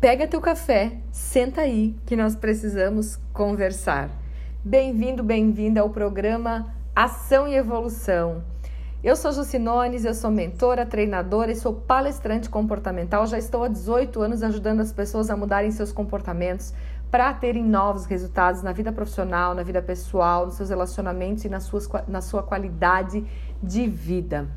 Pega teu café, senta aí que nós precisamos conversar. Bem-vindo, bem-vinda ao programa Ação e Evolução. Eu sou Jucinones, eu sou mentora, treinadora e sou palestrante comportamental. Já estou há 18 anos ajudando as pessoas a mudarem seus comportamentos para terem novos resultados na vida profissional, na vida pessoal, nos seus relacionamentos e na, suas, na sua qualidade de vida.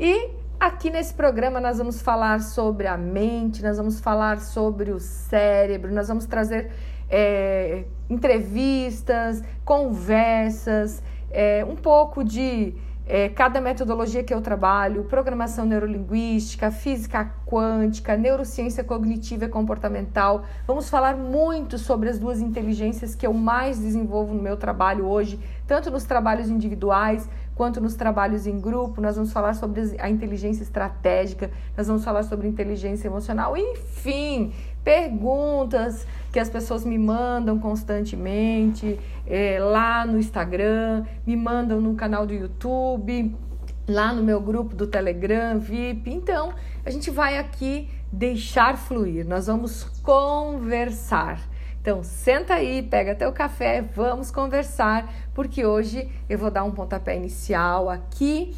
E Aqui nesse programa nós vamos falar sobre a mente, nós vamos falar sobre o cérebro, nós vamos trazer é, entrevistas, conversas, é, um pouco de é, cada metodologia que eu trabalho, programação neurolinguística, física quântica, neurociência cognitiva e comportamental. Vamos falar muito sobre as duas inteligências que eu mais desenvolvo no meu trabalho hoje, tanto nos trabalhos individuais quanto nos trabalhos em grupo. Nós vamos falar sobre a inteligência estratégica, nós vamos falar sobre inteligência emocional, enfim, perguntas que as pessoas me mandam constantemente é, lá no Instagram, me mandam no canal do YouTube, lá no meu grupo do Telegram, VIP. Então, a gente vai aqui deixar fluir, nós vamos conversar. Então, senta aí, pega teu café, vamos conversar, porque hoje eu vou dar um pontapé inicial aqui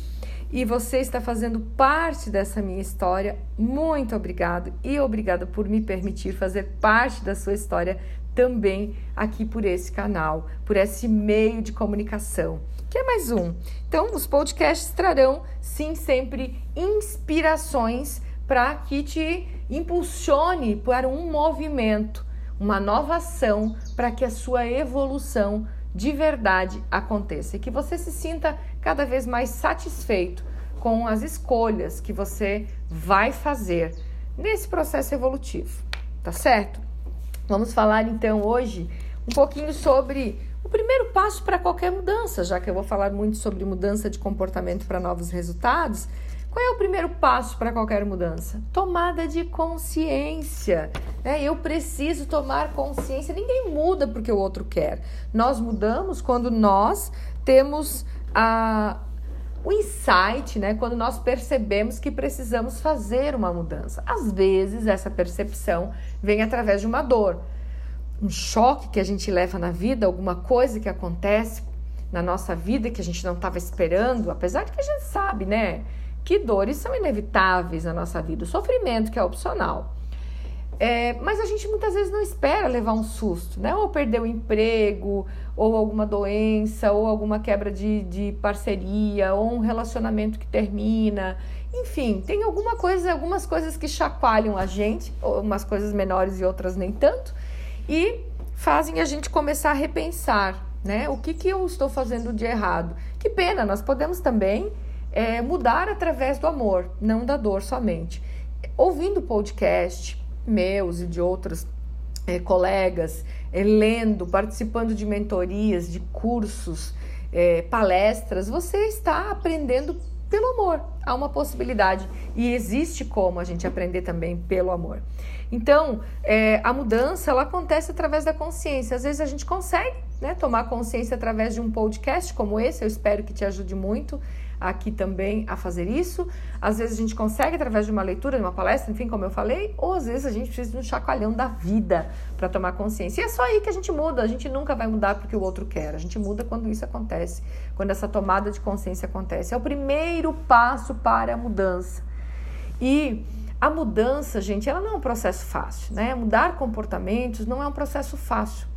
e você está fazendo parte dessa minha história. Muito obrigado e obrigada por me permitir fazer parte da sua história também aqui por esse canal, por esse meio de comunicação. Que é mais um. Então, os podcasts trarão sim sempre inspirações para que te impulsione para um movimento, uma nova ação para que a sua evolução de verdade aconteça e que você se sinta cada vez mais satisfeito com as escolhas que você vai fazer nesse processo evolutivo, tá certo? Vamos falar então hoje um pouquinho sobre o primeiro passo para qualquer mudança, já que eu vou falar muito sobre mudança de comportamento para novos resultados. Qual é o primeiro passo para qualquer mudança? Tomada de consciência. É, eu preciso tomar consciência. Ninguém muda porque o outro quer. Nós mudamos quando nós temos a, o insight, né, quando nós percebemos que precisamos fazer uma mudança. Às vezes, essa percepção vem através de uma dor, um choque que a gente leva na vida, alguma coisa que acontece na nossa vida que a gente não estava esperando, apesar de que a gente sabe, né, que dores são inevitáveis na nossa vida, o sofrimento que é opcional. É, mas a gente muitas vezes não espera levar um susto, né? Ou perder o emprego, ou alguma doença, ou alguma quebra de, de parceria, ou um relacionamento que termina. Enfim, tem alguma coisa, algumas coisas que chacoalham a gente, umas coisas menores e outras nem tanto, e fazem a gente começar a repensar, né? O que, que eu estou fazendo de errado? Que pena, nós podemos também é, mudar através do amor, não da dor somente. Ouvindo podcast, meus e de outros é, colegas, é, lendo, participando de mentorias, de cursos, é, palestras, você está aprendendo pelo amor. Há uma possibilidade e existe como a gente aprender também pelo amor. Então, é, a mudança ela acontece através da consciência. Às vezes a gente consegue né, tomar consciência através de um podcast como esse. Eu espero que te ajude muito aqui também a fazer isso. Às vezes a gente consegue através de uma leitura, de uma palestra, enfim, como eu falei, ou às vezes a gente precisa de um chacoalhão da vida para tomar consciência. E é só aí que a gente muda. A gente nunca vai mudar porque o outro quer. A gente muda quando isso acontece, quando essa tomada de consciência acontece. É o primeiro passo para a mudança. E a mudança, gente, ela não é um processo fácil, né? Mudar comportamentos não é um processo fácil.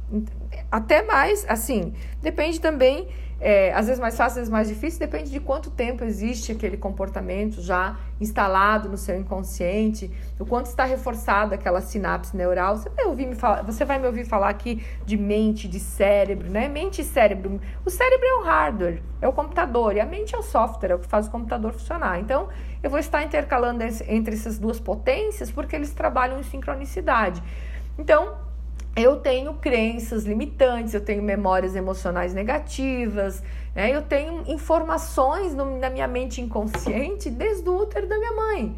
Até mais, assim, depende também é, às vezes mais fácil, às vezes mais difícil, depende de quanto tempo existe aquele comportamento já instalado no seu inconsciente, o quanto está reforçada aquela sinapse neural. Você vai, ouvir me falar, você vai me ouvir falar aqui de mente, de cérebro, né? Mente e cérebro. O cérebro é o hardware, é o computador, e a mente é o software, é o que faz o computador funcionar. Então, eu vou estar intercalando entre essas duas potências porque eles trabalham em sincronicidade. Então, eu tenho crenças limitantes, eu tenho memórias emocionais negativas, né? eu tenho informações no, na minha mente inconsciente desde o útero da minha mãe.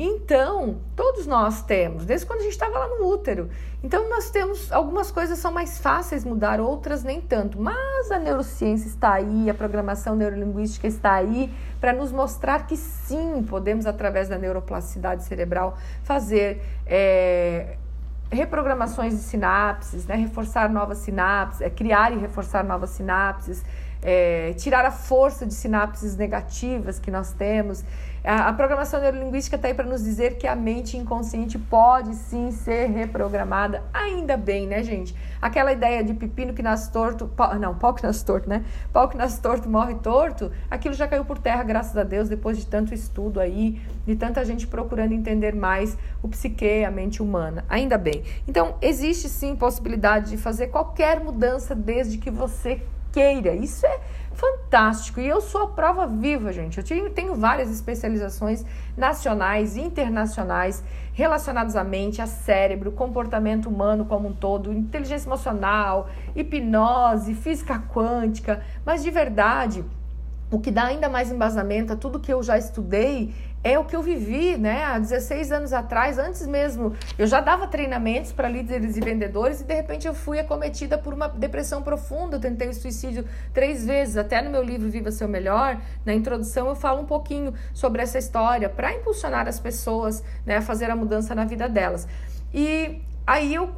Então, todos nós temos, desde quando a gente estava lá no útero. Então, nós temos algumas coisas são mais fáceis mudar, outras nem tanto. Mas a neurociência está aí, a programação neurolinguística está aí para nos mostrar que sim, podemos, através da neuroplasticidade cerebral, fazer. É, reprogramações de sinapses, né? reforçar novas sinapses, é, criar e reforçar novas sinapses, é, tirar a força de sinapses negativas que nós temos. A, a programação neurolinguística está aí para nos dizer que a mente inconsciente pode sim ser reprogramada, ainda bem, né, gente? Aquela ideia de pepino que nasce torto, pau, não, pau que nasce torto, né? Pau que nasce torto morre torto, aquilo já caiu por terra, graças a Deus, depois de tanto estudo aí, de tanta gente procurando entender mais o psique, a mente humana. Ainda bem. Então, existe sim possibilidade de fazer qualquer mudança desde que você queira. Isso é fantástico. E eu sou a prova viva, gente. Eu tenho, várias especializações nacionais e internacionais relacionadas à mente, a cérebro, comportamento humano como um todo, inteligência emocional, hipnose, física quântica. Mas de verdade, o que dá ainda mais embasamento a tudo que eu já estudei é o que eu vivi, né? Há 16 anos atrás, antes mesmo, eu já dava treinamentos para líderes e vendedores e de repente eu fui acometida por uma depressão profunda. Eu tentei o suicídio três vezes, até no meu livro Viva Seu Melhor, na introdução eu falo um pouquinho sobre essa história para impulsionar as pessoas, né, a fazer a mudança na vida delas. E aí eu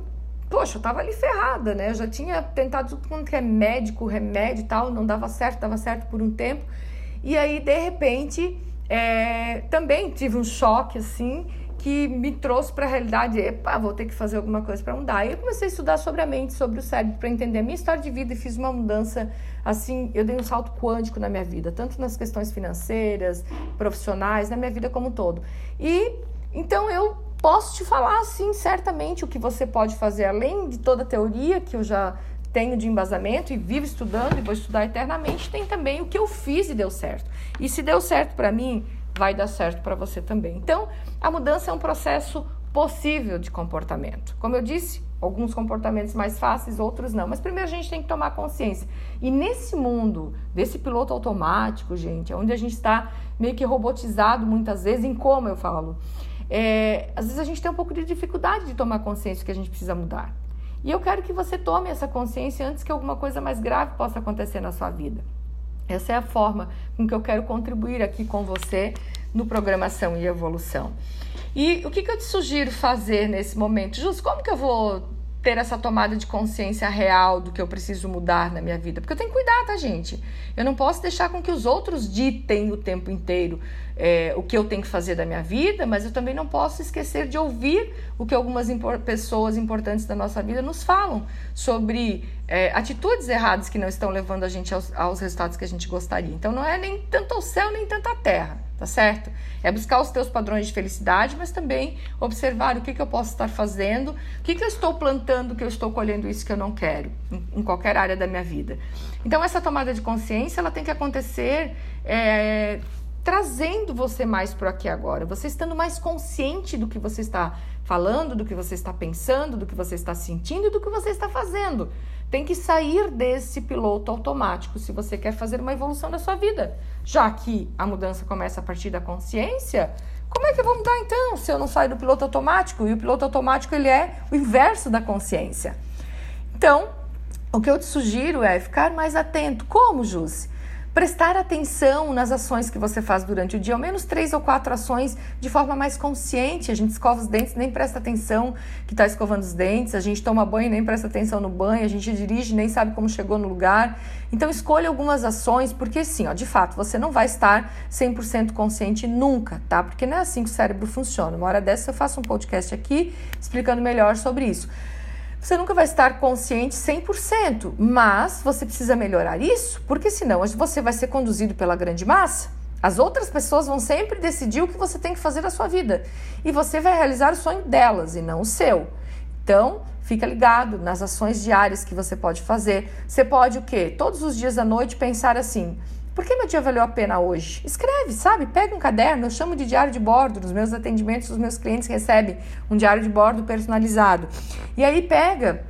poxa, eu tava ali ferrada, né? Eu já tinha tentado tudo quanto é médico, remédio e tal, não dava certo, dava certo por um tempo. E aí, de repente, é, também tive um choque assim que me trouxe para a realidade, epa, vou ter que fazer alguma coisa para mudar. E eu comecei a estudar sobre a mente, sobre o cérebro, para entender a minha história de vida e fiz uma mudança assim, eu dei um salto quântico na minha vida, tanto nas questões financeiras, profissionais, na minha vida como um todo. E então eu posso te falar assim, certamente o que você pode fazer além de toda a teoria que eu já tenho de embasamento e vivo estudando e vou estudar eternamente, tem também o que eu fiz e deu certo. E se deu certo para mim, vai dar certo para você também. Então, a mudança é um processo possível de comportamento. Como eu disse, alguns comportamentos mais fáceis, outros não. Mas primeiro a gente tem que tomar consciência. E nesse mundo desse piloto automático, gente, onde a gente está meio que robotizado muitas vezes, em como eu falo, é, às vezes a gente tem um pouco de dificuldade de tomar consciência que a gente precisa mudar. E eu quero que você tome essa consciência antes que alguma coisa mais grave possa acontecer na sua vida. Essa é a forma com que eu quero contribuir aqui com você no Programação e Evolução. E o que, que eu te sugiro fazer nesse momento? Justo como que eu vou ter essa tomada de consciência real do que eu preciso mudar na minha vida. Porque eu tenho que cuidar, tá, gente? Eu não posso deixar com que os outros ditem o tempo inteiro é, o que eu tenho que fazer da minha vida, mas eu também não posso esquecer de ouvir o que algumas impor pessoas importantes da nossa vida nos falam sobre é, atitudes erradas que não estão levando a gente aos, aos resultados que a gente gostaria. Então não é nem tanto o céu, nem tanto a terra tá certo? É buscar os teus padrões de felicidade, mas também observar o que, que eu posso estar fazendo, o que, que eu estou plantando, que eu estou colhendo isso que eu não quero, em, em qualquer área da minha vida. Então, essa tomada de consciência, ela tem que acontecer é, trazendo você mais para aqui agora, você estando mais consciente do que você está falando, do que você está pensando, do que você está sentindo e do que você está fazendo. Tem que sair desse piloto automático se você quer fazer uma evolução da sua vida. Já que a mudança começa a partir da consciência, como é que eu vou mudar então se eu não saio do piloto automático? E o piloto automático ele é o inverso da consciência. Então, o que eu te sugiro é ficar mais atento. Como, Jússi? Prestar atenção nas ações que você faz durante o dia, ao menos três ou quatro ações de forma mais consciente. A gente escova os dentes, nem presta atenção que está escovando os dentes, a gente toma banho, nem presta atenção no banho, a gente dirige, nem sabe como chegou no lugar. Então escolha algumas ações, porque sim, ó, de fato, você não vai estar 100% consciente nunca, tá? Porque não é assim que o cérebro funciona. Uma hora dessa eu faço um podcast aqui explicando melhor sobre isso. Você nunca vai estar consciente 100%, mas você precisa melhorar isso, porque senão você vai ser conduzido pela grande massa. As outras pessoas vão sempre decidir o que você tem que fazer na sua vida e você vai realizar o sonho delas e não o seu. Então, fica ligado nas ações diárias que você pode fazer. Você pode o quê? Todos os dias à noite pensar assim: por que meu dia valeu a pena hoje? Escreve, sabe? Pega um caderno, eu chamo de diário de bordo. Nos meus atendimentos, os meus clientes recebem um diário de bordo personalizado. E aí pega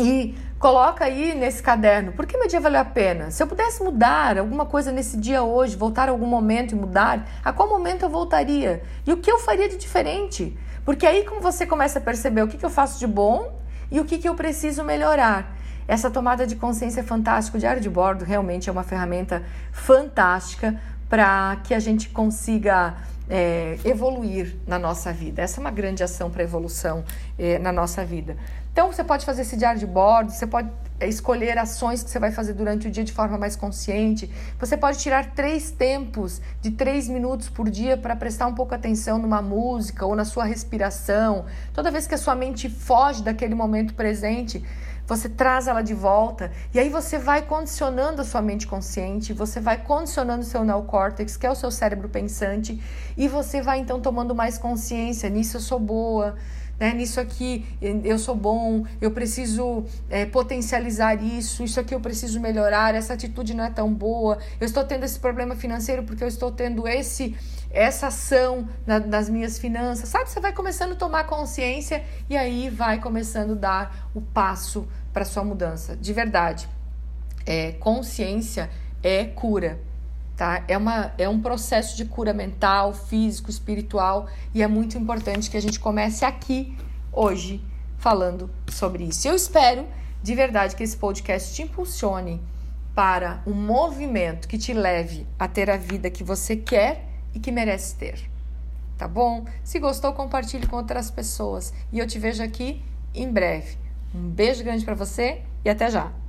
e coloca aí nesse caderno, por que meu dia valeu a pena? Se eu pudesse mudar alguma coisa nesse dia hoje, voltar a algum momento e mudar, a qual momento eu voltaria? E o que eu faria de diferente? Porque aí como você começa a perceber o que, que eu faço de bom e o que, que eu preciso melhorar. Essa tomada de consciência fantástica. O diário de bordo realmente é uma ferramenta fantástica para que a gente consiga é, evoluir na nossa vida. Essa é uma grande ação para evolução é, na nossa vida. Então, você pode fazer esse diário de bordo, você pode escolher ações que você vai fazer durante o dia de forma mais consciente. Você pode tirar três tempos de três minutos por dia para prestar um pouco atenção numa música ou na sua respiração. Toda vez que a sua mente foge daquele momento presente, você traz ela de volta e aí você vai condicionando a sua mente consciente, você vai condicionando o seu neocórtex, que é o seu cérebro pensante, e você vai então tomando mais consciência. Nisso eu sou boa, né? Nisso aqui eu sou bom, eu preciso é, potencializar isso, isso aqui eu preciso melhorar, essa atitude não é tão boa, eu estou tendo esse problema financeiro porque eu estou tendo esse essa ação na, nas minhas finanças, sabe? Você vai começando a tomar consciência e aí vai começando a dar o passo para sua mudança. De verdade, é, consciência é cura tá? É, uma, é um processo de cura mental, físico, espiritual e é muito importante que a gente comece aqui, hoje, falando sobre isso. Eu espero de verdade que esse podcast te impulsione para um movimento que te leve a ter a vida que você quer e que merece ter. Tá bom? Se gostou, compartilhe com outras pessoas e eu te vejo aqui em breve. Um beijo grande para você e até já.